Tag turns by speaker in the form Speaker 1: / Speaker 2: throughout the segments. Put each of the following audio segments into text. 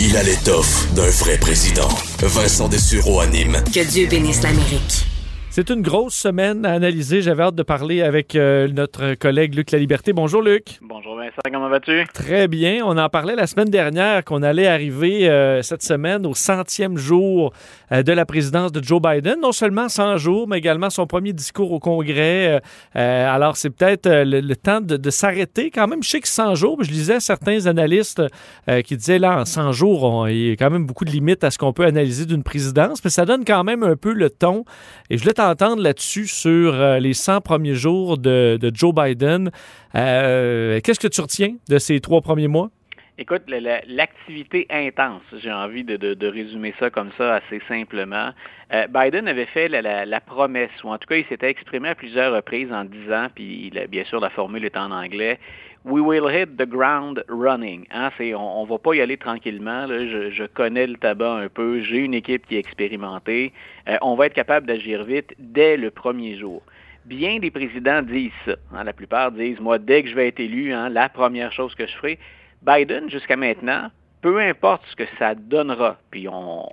Speaker 1: Il a l'étoffe d'un vrai président. Vincent Dessureau anime.
Speaker 2: Que Dieu bénisse l'Amérique.
Speaker 3: C'est une grosse semaine à analyser. J'avais hâte de parler avec euh, notre collègue Luc La Liberté. Bonjour Luc.
Speaker 4: Bonjour Vincent, comment vas-tu?
Speaker 3: Très bien. On en parlait la semaine dernière qu'on allait arriver euh, cette semaine au centième jour euh, de la présidence de Joe Biden. Non seulement 100 jours, mais également son premier discours au Congrès. alors c'est peut-être le, temps de, s'arrêter quand même. Je sais que 100 jours, je lisais certains analystes qui disaient là, en 100 jours, il y a quand même beaucoup de limites à ce qu'on peut analyser d'une présidence, mais ça donne quand même un peu le ton. Et je entendre là-dessus sur euh, les 100 premiers jours de, Joe Biden. Euh, qu'est-ce que tu retiens de ces trois premiers mois?
Speaker 4: Écoute, l'activité intense, j'ai envie de, résumer ça comme ça assez simplement. Euh, Biden avait fait la, promesse, ou en tout cas, il s'était exprimé à plusieurs reprises en disant, puis bien sûr la formule est en anglais, We will hit the ground running. Hein, on ne va pas y aller tranquillement. Je, connais le tabac un peu. J'ai une équipe qui est expérimentée. Euh, on va être capable d'agir vite dès le premier jour. Bien des présidents disent ça. Hein? la plupart disent, moi, dès que je vais être élu, hein, la première chose que je ferai. Biden, jusqu'à maintenant, peu importe ce que ça donnera, puis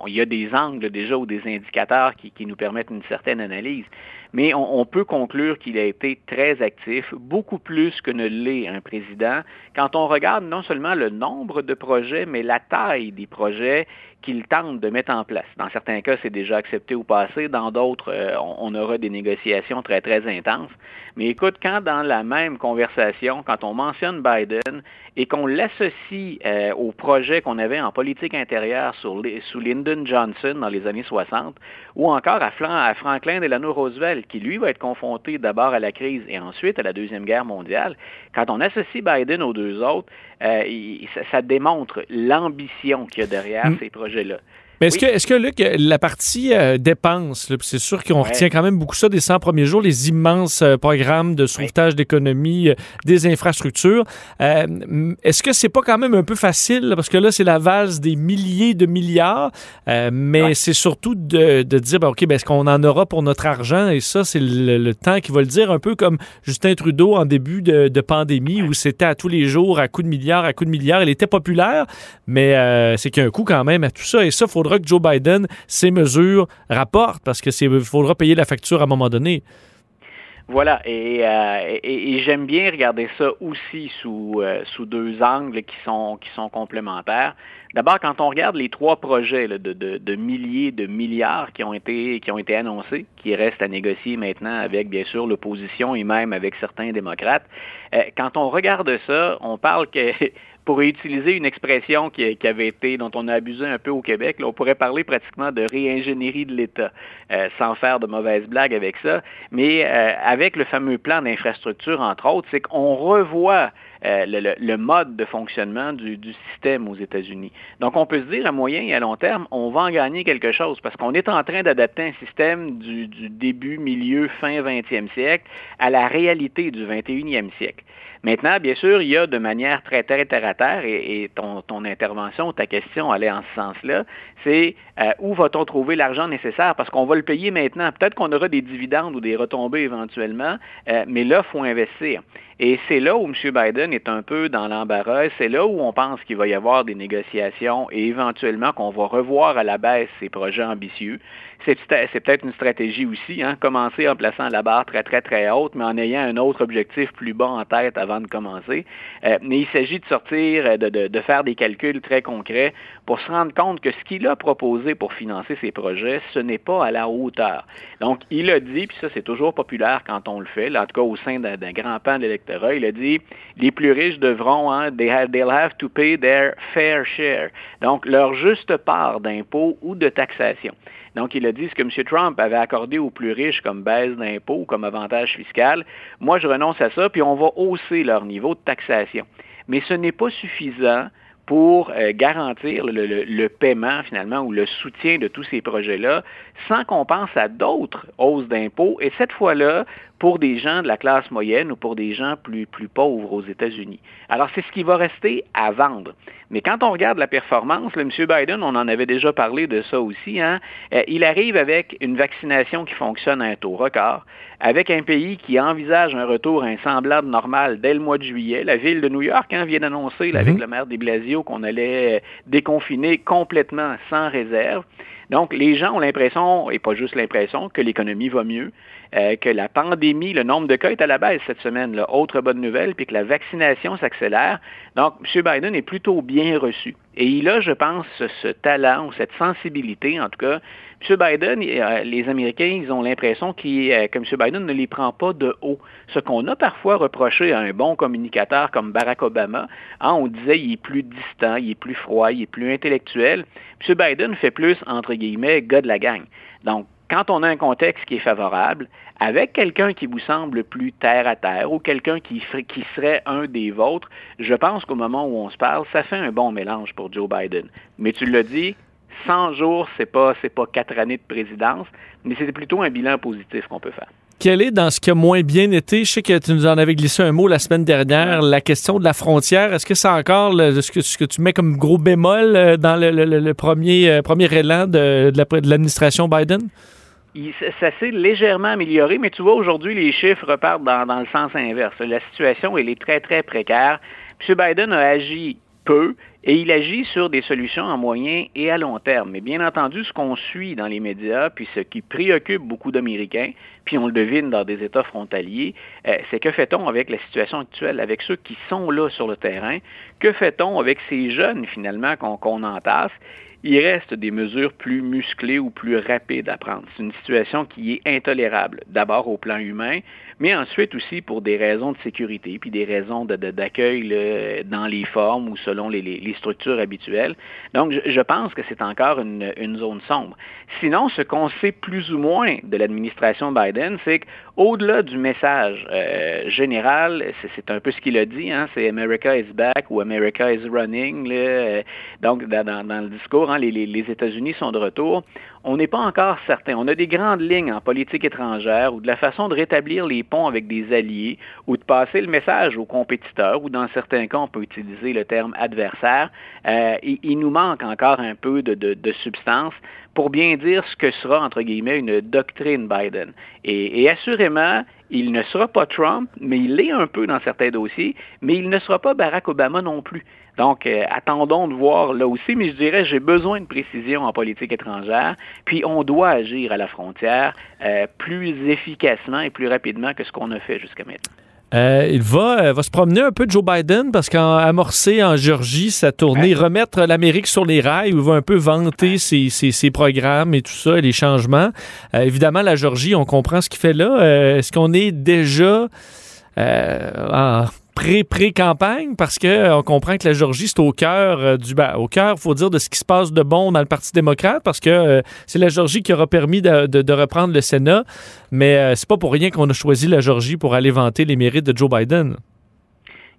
Speaker 4: il y a des angles déjà ou des indicateurs qui, nous permettent une certaine analyse, mais on, peut conclure qu'il a été très actif, beaucoup plus que ne l'est un président, quand on regarde non seulement le nombre de projets, mais la taille des projets qu'il tente de mettre en place. Dans certains cas, c'est déjà accepté ou passé. Dans d'autres, euh, on, aura des négociations très, très intenses. Mais écoute, quand dans la même conversation, quand on mentionne Biden et qu'on l'associe euh, au projet qu'on avait en politique intérieure sous Lyndon Johnson dans les années 60, ou encore à, à Franklin Delano Roosevelt, qui lui va être confronté d'abord à la crise et ensuite à la Deuxième Guerre mondiale, quand on associe Biden aux deux autres, euh, ça, démontre l'ambition qu'il y a derrière mm. ces projets-là.
Speaker 3: Mais est-ce que, est que, Luc, la partie euh, dépenses, c'est sûr qu'on retient quand même beaucoup ça des 100 premiers jours, les immenses euh, programmes de sauvetage d'économie, euh, des infrastructures. est-ce que c'est pas quand même un peu facile, parce que là, c'est la valse des milliers de milliards, mais c'est surtout de, de dire, ben, OK, ben, est-ce qu'on en aura pour notre argent? Et ça, c'est le, temps qui va le dire, un peu comme Justin Trudeau en début de, de pandémie, où c'était à tous les jours, à coups de milliards, à coups de milliards. Il était populaire, mais c'est qu'il y a un coût quand même à tout ça. Et ça, il faudra que Joe Biden, ces mesures rapportent parce qu'il faudra payer la facture à un moment donné.
Speaker 4: Voilà, euh, et, j'aime bien regarder ça aussi sous, euh, sous deux angles qui sont, qui sont complémentaires. D'abord, quand on regarde les trois projets de, de, milliers de milliards qui ont, été, qui ont été annoncés, qui restent à négocier maintenant avec, bien sûr, l'opposition et même avec certains démocrates, euh, quand on regarde ça, on parle que pour utiliser une expression qui, avait été, dont on a abusé un peu au Québec, on pourrait parler pratiquement de réingénierie de l'État, euh, sans faire de mauvaises blagues avec ça. Mais euh, avec le fameux plan d'infrastructure, entre autres, c'est qu'on revoit euh, le, mode de fonctionnement du, système aux États-Unis. Donc, on peut se dire à moyen et à long terme, on va en gagner quelque chose parce qu'on est en train d'adapter un système du, du début, milieu, fin 20e siècle à la réalité du 21e siècle. Maintenant, bien sûr, il y a de manière très, très terre à terre, et, ton, intervention, ta question allait en ce sens-là, c'est euh, où va-t-on trouver l'argent nécessaire? Parce qu'on va le payer maintenant. Peut-être qu'on aura des dividendes ou des retombées éventuellement, euh, mais là, il faut investir. Et c'est là où M. Biden est un peu dans l'embarras. C'est là où on pense qu'il va y avoir des négociations et éventuellement qu'on va revoir à la baisse ces projets ambitieux. C'est peut-être une stratégie aussi, hein, commencer en plaçant la barre très, très, très haute, mais en ayant un autre objectif plus bas en tête avant de commencer. Euh, mais il s'agit de sortir, de, de, de, faire des calculs très concrets pour se rendre compte que ce qu'il a proposé pour financer ces projets, ce n'est pas à la hauteur. Donc, il a dit, puis ça c'est toujours populaire quand on le fait, en tout cas au sein d'un grand pan de l'électorat, il a dit, les plus riches devront, hein, they they'll have to pay their fair share. Donc, leur juste part d'impôts ou de taxation. Donc, il a dit ce que M. Trump avait accordé aux plus riches comme baisse d'impôts, comme avantage fiscal. Moi, je renonce à ça, puis on va hausser leur niveau de taxation. Mais ce n'est pas suffisant pour euh, garantir le, paiement finalement ou le soutien de tous ces projets-là sans qu'on pense à d'autres hausses d'impôts et cette fois-là pour des gens de la classe moyenne ou pour des gens plus, plus pauvres aux États-Unis. Alors c'est ce qui va rester à vendre. Mais quand on regarde la performance, le M. Biden, on en avait déjà parlé de ça aussi, hein, euh, il arrive avec une vaccination qui fonctionne à un taux record, avec un pays qui envisage un retour à un semblable normal dès le mois de juillet. La ville de New York hein, vient d'annoncer, avec mhm. le maire de Blasio, qu'on allait déconfiner complètement sans réserve. Donc, les gens ont l'impression, et pas juste l'impression, que l'économie va mieux, euh, que la pandémie, le nombre de cas est à la baisse cette semaine, là. autre bonne nouvelle, puis que la vaccination s'accélère. Donc, M. Biden est plutôt bien reçu. Et il a, je pense, ce talent ou cette sensibilité, en tout cas. M. Biden, euh, les Américains, ils ont l'impression euh, que M. Biden ne les prend pas de haut. Ce qu'on a parfois reproché à un bon communicateur comme Barack Obama, hein, on disait il est plus distant, il est plus froid, il est plus intellectuel. M. Biden fait plus, entre guillemets, gars de la gang. Donc, quand on a un contexte qui est favorable, avec quelqu'un qui vous semble plus terre à terre ou quelqu'un qui, qui serait un des vôtres, je pense qu'au moment où on se parle, ça fait un bon mélange pour Joe Biden. Mais tu l'as dit, 100 jours, c'est pas c'est pas quatre années de présidence, mais c'est plutôt un bilan positif qu'on peut faire.
Speaker 3: Quel est dans ce qui a moins bien été? Je sais que tu nous en avais glissé un mot la semaine dernière, la question de la frontière. Est-ce que c'est encore ce, que, ce, que, tu mets comme gros bémol euh, dans le, premier, euh, premier élan de, de l'administration Biden?
Speaker 4: ça s'est légèrement amélioré, mais tu vois, aujourd'hui, les chiffres repartent dans, le sens inverse. La situation, elle est très, très précaire. M. Biden a agi peu et il agit sur des solutions à moyen et à long terme. Mais bien entendu, ce qu'on suit dans les médias, puis ce qui préoccupe beaucoup d'Américains, puis on le devine dans des États frontaliers, euh, c'est que fait-on avec la situation actuelle, avec ceux qui sont là sur le terrain? Que fait-on avec ces jeunes, finalement, qu'on entasse? Il reste des mesures plus musclées ou plus rapides à prendre. C'est une situation qui est intolérable, d'abord au plan humain, mais ensuite aussi pour des raisons de sécurité, puis des raisons d'accueil dans les formes ou selon les, structures habituelles. Donc, je, pense que c'est encore une, zone sombre. Sinon, ce qu'on sait plus ou moins de l'administration Biden, c'est qu'au-delà du message euh, général, c'est un peu ce qu'il a dit, hein, c'est America is back ou America is running. Là, donc, dans, le discours, hein, les, États-Unis sont de retour on n'est pas encore certain. On a des grandes lignes en politique étrangère ou de la façon de rétablir les ponts avec des alliés ou de passer le message aux compétiteurs ou dans certains cas, on peut utiliser le terme adversaire. Euh, il, nous manque encore un peu de, substance pour bien dire ce que sera, entre guillemets, une doctrine Biden. Et, et assurément, il ne sera pas Trump, mais il l'est un peu dans certains dossiers, mais il ne sera pas Barack Obama non plus. Donc, euh, attendons de voir là aussi, mais je dirais, j'ai besoin de précision en politique étrangère, puis on doit agir à la frontière euh, plus efficacement et plus rapidement que ce qu'on a fait jusqu'à maintenant.
Speaker 3: Euh, il va, va se promener un peu Joe Biden parce qu'en amorcé en Georgie sa tournée, remettre l'Amérique sur les rails, où il va un peu vanter ses, ses, programmes et tout ça, les changements. évidemment, la Georgie, on comprend ce qu'il fait là. Est-ce qu'on est déjà en pré-pré-campagne parce qu'on euh, comprend que la Georgie, c'est au cœur euh, du. Ben, au cœur, faut dire, de ce qui se passe de bon dans le Parti démocrate parce que euh, c'est la Georgie qui aura permis de, reprendre le Sénat. Mais c'est pas pour rien qu'on a choisi la Georgie pour aller vanter les mérites de Joe Biden.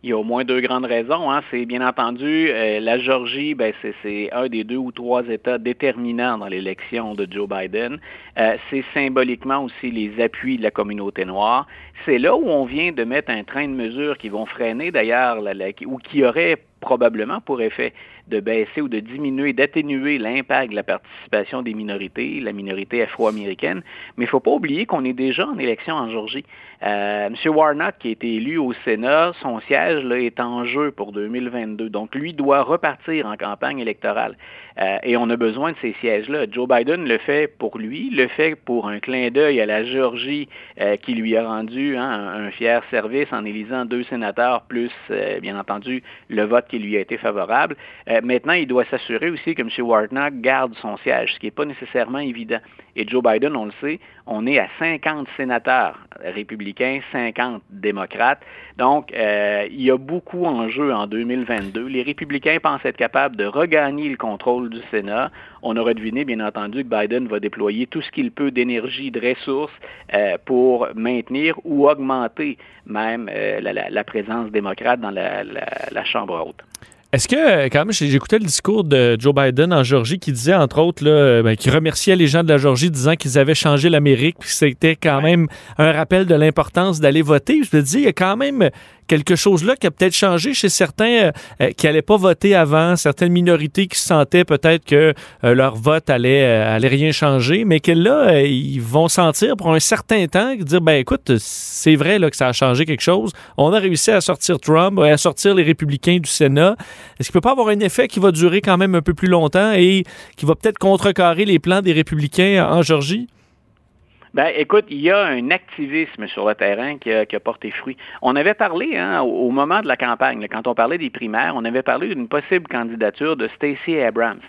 Speaker 4: Il y a au moins deux grandes raisons. Hein. C'est bien entendu la Georgie, ben, c'est un des deux ou trois États déterminants dans l'élection de Joe Biden. c'est symboliquement aussi les appuis de la communauté noire. C'est là où on vient de mettre un train de mesures qui vont freiner d'ailleurs, ou qui auraient probablement pour effet de baisser ou de diminuer, d'atténuer l'impact de la participation des minorités, la minorité afro-américaine. Mais il ne faut pas oublier qu'on est déjà en élection en Georgie. Euh, M. Warnock, qui a été élu au Sénat, son siège là, est en jeu pour 2022. Donc, lui doit repartir en campagne électorale. Euh, et on a besoin de ces sièges-là. Joe Biden le fait pour lui, le fait pour un clin d'œil à la Géorgie euh, qui lui a rendu hein, un, fier service en élisant deux sénateurs, plus, euh, bien entendu, le vote qui lui a été favorable. maintenant, il doit s'assurer aussi que M. Warnock garde son siège, ce qui n'est pas nécessairement évident. Et Joe Biden, on le sait, on est à 50 sénateurs républicains, 50 démocrates. Donc, euh, il y a beaucoup en jeu en 2022. Les républicains pensent être capables de regagner le contrôle du Sénat. On aurait deviné, bien entendu, que Biden va déployer tout ce qu'il peut d'énergie, de ressources euh, pour maintenir ou augmenter même euh, la, présence démocrate dans la Chambre haute.
Speaker 3: Est-ce que, quand même, j'écoutais le discours de Joe Biden en Georgie qui disait, entre autres, là, ben, qui remerciait les gens de la Georgie disant qu'ils avaient changé l'Amérique, puis c'était quand même un rappel de l'importance d'aller voter. Je me dis, il y a quand même quelque chose là qui a peut-être changé chez certains qui n'allaient pas voter avant, certaines minorités qui sentaient peut-être que leur vote allait, rien changer, mais que là, ils vont sentir pour un certain temps, dire, ben écoute, c'est vrai que ça a changé quelque chose. On a réussi à sortir Trump et à sortir les républicains du Sénat. Est-ce qu'il peut pas avoir un effet qui va durer quand même un peu plus longtemps et qui va peut-être contrecarrer les plans des républicains en Georgie?
Speaker 4: Ben, écoute, il y a un activisme sur le terrain qui a, porté fruit. On avait parlé hein, au, moment de la campagne, quand on parlait des primaires, on avait parlé d'une possible candidature de Stacey Abrams.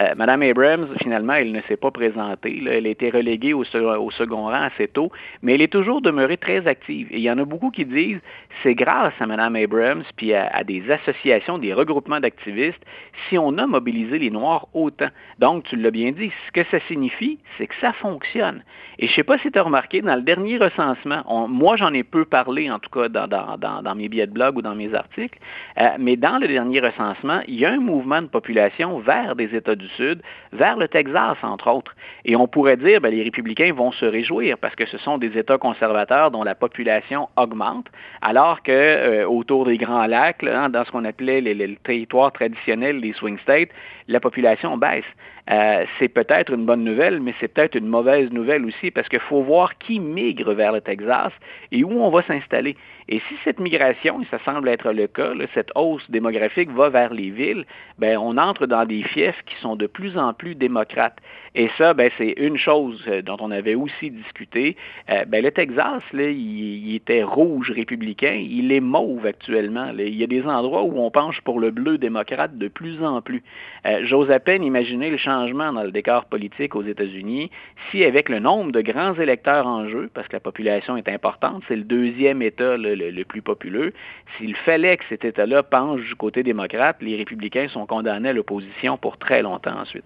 Speaker 4: Euh, Madame Abrams, finalement, elle ne s'est pas présentée. Elle a été reléguée au, second rang assez tôt, mais elle est toujours demeurée très active. Et il y en a beaucoup qui disent c'est grâce à Madame Abrams puis à, des associations, des regroupements d'activistes, si on a mobilisé les Noirs autant. Donc, tu l'as bien dit, ce que ça signifie, c'est que ça fonctionne. Et je pas si tu as remarqué, dans le dernier recensement, moi j'en ai peu parlé, en tout cas dans, mes billets de blog ou dans mes articles, euh, mais dans le dernier recensement, il y a un mouvement de population vers des États du Sud, vers le Texas, entre autres. Et on pourrait dire, ben, les républicains vont se réjouir parce que ce sont des États conservateurs dont la population augmente, alors que euh, autour des Grands Lacs, hein, dans ce qu'on appelait les territoires traditionnels, les swing states, la population baisse. Euh, c'est peut-être une bonne nouvelle, mais c'est peut-être une mauvaise nouvelle aussi parce qu'il faut voir qui migre vers le Texas et où on va s'installer. Et si cette migration, et ça semble être le cas, cette hausse démographique va vers les villes, ben, on entre dans des fiefs qui sont de plus en plus démocrates. Et ça, ben, c'est une chose euh, dont on avait aussi discuté. Euh, ben, le Texas, là, il, était rouge républicain, il est mauve actuellement. Il y a des endroits où on penche pour le bleu démocrate de plus en plus. Euh, j'ose à peine imaginer le changement dans le décor politique aux États-Unis si, avec le nombre de grands électeurs en jeu, parce que la population est importante, c'est le deuxième État le plus populeux, s'il fallait que cet État-là penche du côté démocrate, les républicains sont condamnés à l'opposition pour très longtemps ensuite.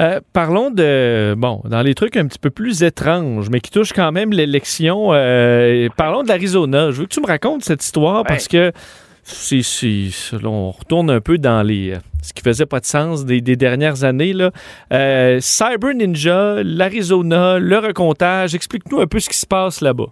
Speaker 3: Euh, parlons de, bon, dans les trucs un petit peu plus étranges, mais qui touchent quand même l'élection. Euh, parlons de l'Arizona. Je veux que tu me racontes cette histoire parce que si, si, on retourne un peu dans les ce qui faisait pas de sens des, dernières années. Là. Euh, Cyber Ninja, l'Arizona, le recomptage. Explique-nous un peu ce qui se passe là-bas.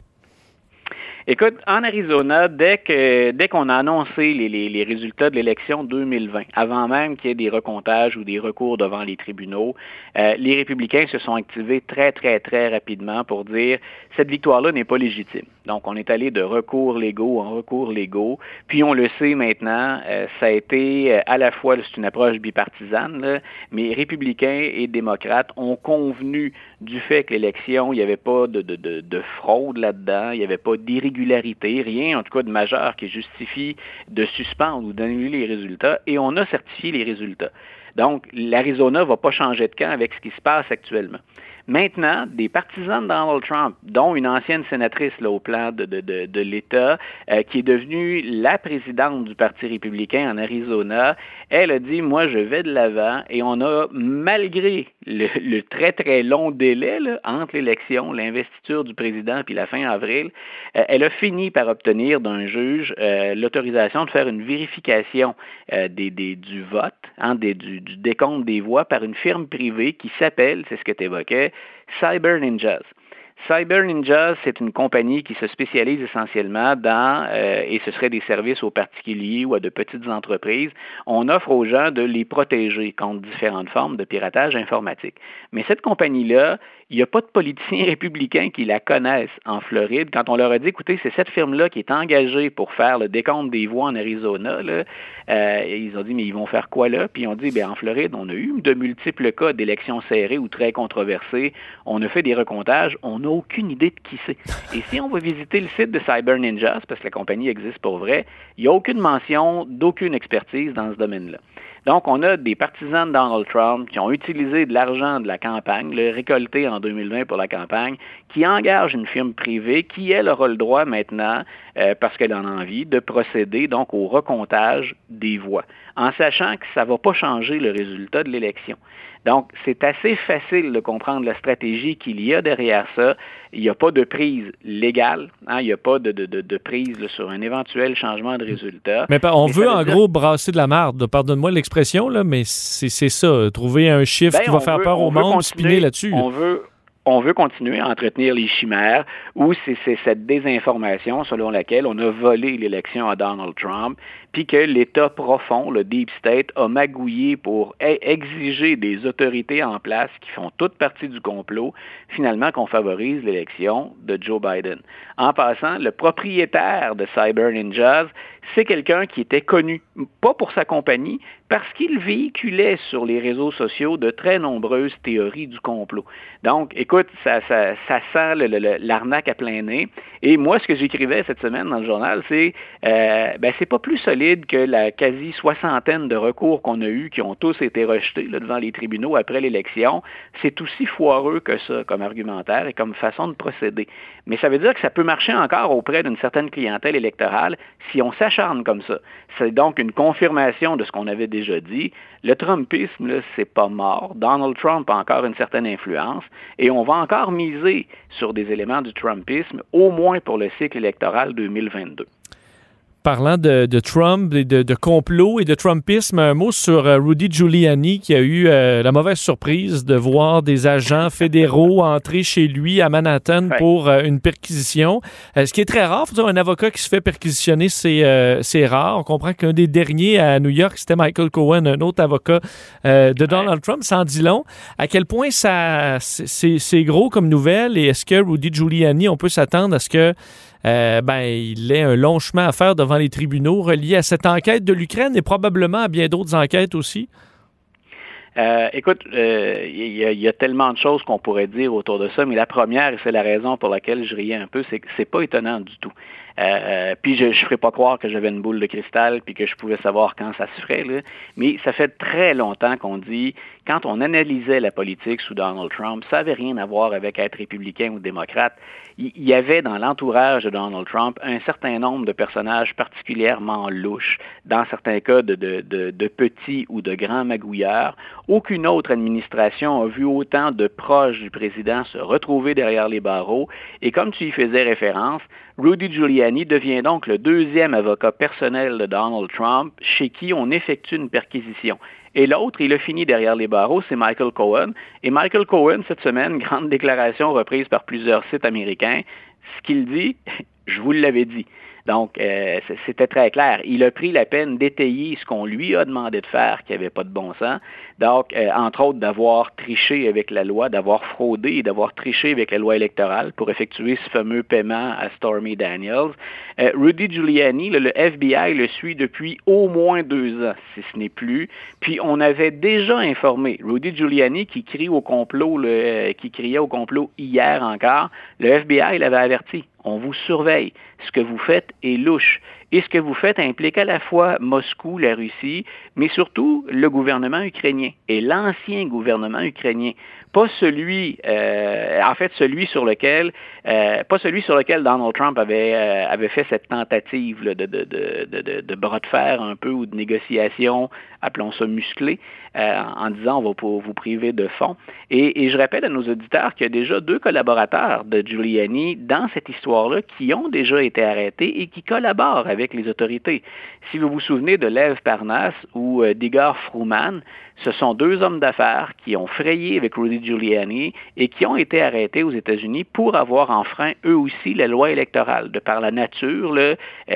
Speaker 4: Écoute, en Arizona, dès que dès qu'on a annoncé les, résultats de l'élection 2020, avant même qu'il y ait des recomptages ou des recours devant les tribunaux, euh, les républicains se sont activés très, très, très rapidement pour dire cette victoire-là n'est pas légitime. Donc, on est allé de recours légaux en recours légaux. Puis, on le sait maintenant, euh, ça a été euh, à la fois, c'est une approche bipartisane, mais républicains et démocrates ont convenu du fait que l'élection, il n'y avait pas de, de fraude là-dedans, il n'y avait pas d'irrégularité rien en tout cas de majeur qui justifie de suspendre ou d'annuler les résultats, et on a certifié les résultats. Donc, l'Arizona ne va pas changer de camp avec ce qui se passe actuellement. Maintenant, des partisans de Donald Trump, dont une ancienne sénatrice là, au plan de, de, de, l'État, euh, qui est devenue la présidente du Parti républicain en Arizona, elle a dit, moi, je vais de l'avant et on a, malgré le, très, très long délai là, entre l'élection, l'investiture du président puis la fin avril, euh, elle a fini par obtenir d'un juge euh, l'autorisation de faire une vérification des, des, du vote, hein, des, du, du décompte des voix par une firme privée qui s'appelle, c'est ce que tu évoquais, Cyber Ninjas. Cyber Ninjas, c'est une compagnie qui se spécialise essentiellement dans, euh, et ce serait des services aux particuliers ou à de petites entreprises, on offre aux gens de les protéger contre différentes formes de piratage informatique. Mais cette compagnie-là, il n'y a pas de politiciens républicains qui la connaissent en Floride. Quand on leur a dit, écoutez, c'est cette firme-là qui est engagée pour faire le décompte des voix en Arizona, là, euh, ils ont dit, mais ils vont faire quoi là? Puis ils ont dit, bien, en Floride, on a eu de multiples cas d'élections serrées ou très controversées. On a fait des recomptages. On n'a aucune idée de qui c'est. Et si on va visiter le site de Cyber Ninjas, parce que la compagnie existe pour vrai, il n'y a aucune mention d'aucune expertise dans ce domaine-là. Donc, on a des partisans de Donald Trump qui ont utilisé de l'argent de la campagne, le récolté en 2020 pour la campagne, qui engagent une firme privée qui, elle, aura le droit maintenant, euh, parce qu'elle en a envie, de procéder donc au recomptage des voix, en sachant que ça ne va pas changer le résultat de l'élection. Donc, c'est assez facile de comprendre la stratégie qu'il y a derrière ça. Il n'y a pas de prise légale, hein, il n'y a pas de, de, prise sur un éventuel changement de résultat.
Speaker 3: Mais on veut en gros brasser de la marde, pardonne-moi l'expression, là, mais c'est ça, trouver un chiffre ben, qui va faire peur au monde, spinner là-dessus.
Speaker 4: On veut, on veut continuer à entretenir les chimères ou c'est cette désinformation selon laquelle on a volé l'élection à Donald Trump, puis que l'État profond, le Deep State, a magouillé pour e-, exiger des autorités en place qui font toute partie du complot, finalement qu'on favorise l'élection de Joe Biden. En passant, le propriétaire de Cyber Ninjas, c'est quelqu'un qui était connu, pas pour sa compagnie, parce qu'il véhiculait sur les réseaux sociaux de très nombreuses théories du complot. Donc, écoute, ça, sent l'arnaque à plein nez. Et moi, ce que j'écrivais cette semaine dans le journal, c'est euh, ben, c'est pas plus solide que la quasi soixantaine de recours qu'on a eus, qui ont tous été rejetés devant les tribunaux après l'élection. C'est aussi foireux que ça comme argumentaire et comme façon de procéder. Mais ça veut dire que ça peut marcher encore auprès d'une certaine clientèle électorale si on s'acharne comme ça. C'est donc une confirmation de ce qu'on avait déjà dit. Le Trumpisme, c'est pas mort. Donald Trump a encore une certaine influence et on va encore miser sur des éléments du Trumpisme, au moins pour le cycle électoral 2022
Speaker 3: parlant de, Trump et de, complot et de Trumpisme, un mot sur euh, Rudy Giuliani qui a eu euh, la mauvaise surprise de voir des agents fédéraux entrer chez lui à Manhattan pour euh, une perquisition. ce qui est très rare, faut dire, un avocat qui se fait perquisitionner, c'est rare. On comprend qu'un des derniers à New York, c'était Michael Cohen, un autre avocat de Donald Trump. Sans dit long. À quel point ça c'est gros comme nouvelle et est-ce que Rudy Giuliani, on peut s'attendre à ce que euh, ben, il est un long chemin à faire devant les tribunaux relié à cette enquête de l'Ukraine et probablement à bien d'autres enquêtes aussi?
Speaker 4: Euh, écoute, euh, il y, a tellement de choses qu'on pourrait dire autour de ça, mais la première, et c'est la raison pour laquelle je riais un peu, c'est que c'est pas étonnant du tout. Euh, puis je ne ferai pas croire que j'avais une boule de cristal puis que je pouvais savoir quand ça se ferait. Là. Mais ça fait très longtemps qu'on dit, quand on analysait la politique sous Donald Trump, ça n'avait rien à voir avec être républicain ou démocrate. Il y avait dans l'entourage de Donald Trump un certain nombre de personnages particulièrement louches, dans certains cas de, de, de, de petits ou de grands magouilleurs. Aucune autre administration a vu autant de proches du président se retrouver derrière les barreaux. Et comme tu y faisais référence, Rudy Giuliani devient donc le deuxième avocat personnel de Donald Trump chez qui on effectue une perquisition. Et l'autre, il a fini derrière les barreaux, c'est Michael Cohen. Et Michael Cohen, cette semaine, grande déclaration reprise par plusieurs sites américains, ce qu'il dit, je vous l'avais dit. Donc, euh, c'était très clair. Il a pris la peine d'étayer ce qu'on lui a demandé de faire, qui n'avait pas de bon sens. Donc, euh, entre autres, d'avoir triché avec la loi, d'avoir fraudé et d'avoir triché avec la loi électorale pour effectuer ce fameux paiement à Stormy Daniels. Euh, Rudy Giuliani, le, FBI le suit depuis au moins deux ans, si ce n'est plus. Puis, on avait déjà informé Rudy Giuliani qui crie au complot, qui criait au complot hier encore. Le FBI l'avait averti on vous surveille. Ce que vous faites est louche. Et ce que vous faites implique à la fois Moscou, la Russie, mais surtout le gouvernement ukrainien et l'ancien gouvernement ukrainien. Pas celui, euh, en fait, celui sur lequel, euh, pas celui sur lequel Donald Trump avait, euh, fait cette tentative de, bras de fer un peu ou de négociation, appelons ça musclé, en disant on va vous priver de fonds. Et je rappelle à nos auditeurs qu'il y a déjà deux collaborateurs de Giuliani dans cette histoire-là qui ont déjà été arrêtés et qui collaborent avec les autorités. Si vous vous souvenez de Lev Parnas ou euh, d'Igor Fruman, ce sont deux hommes d'affaires qui ont frayé avec Rudy Giuliani et qui ont été arrêtés aux États-Unis pour avoir enfreint eux aussi la loi électorale, de par la nature, euh,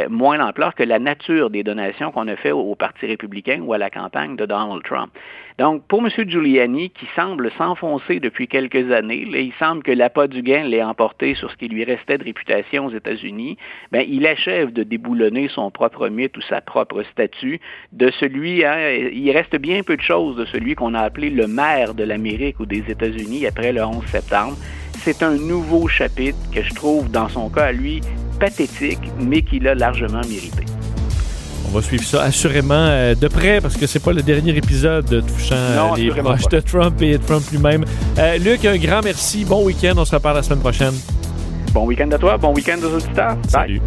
Speaker 4: moins l'ampleur que la nature des donations qu'on a fait au, Parti républicain ou à la campagne de Donald Trump. Donc, pour M. Giuliani, qui semble s'enfoncer depuis quelques années, il semble que l'appât du gain l'ait emporté sur ce qui lui restait de réputation aux États-Unis, ben, il achève de déboulonner son propre mythe ou sa propre statut de celui, hein, il reste bien peu de choses de celui qu'on a appelé le maire de l'Amérique ou des États-Unis après le 11 septembre. C'est un nouveau chapitre que je trouve, dans son cas à lui, pathétique, mais qu'il a largement mérité.
Speaker 3: On va suivre ça assurément euh, de près parce que c'est pas le dernier épisode touchant euh, les proches de Trump et Trump lui-même. Euh, Luc, un grand merci. Bon week-end. On se reparle la semaine prochaine.
Speaker 4: Bon week-end à toi. Bon week-end aux auditeurs.
Speaker 3: Salut.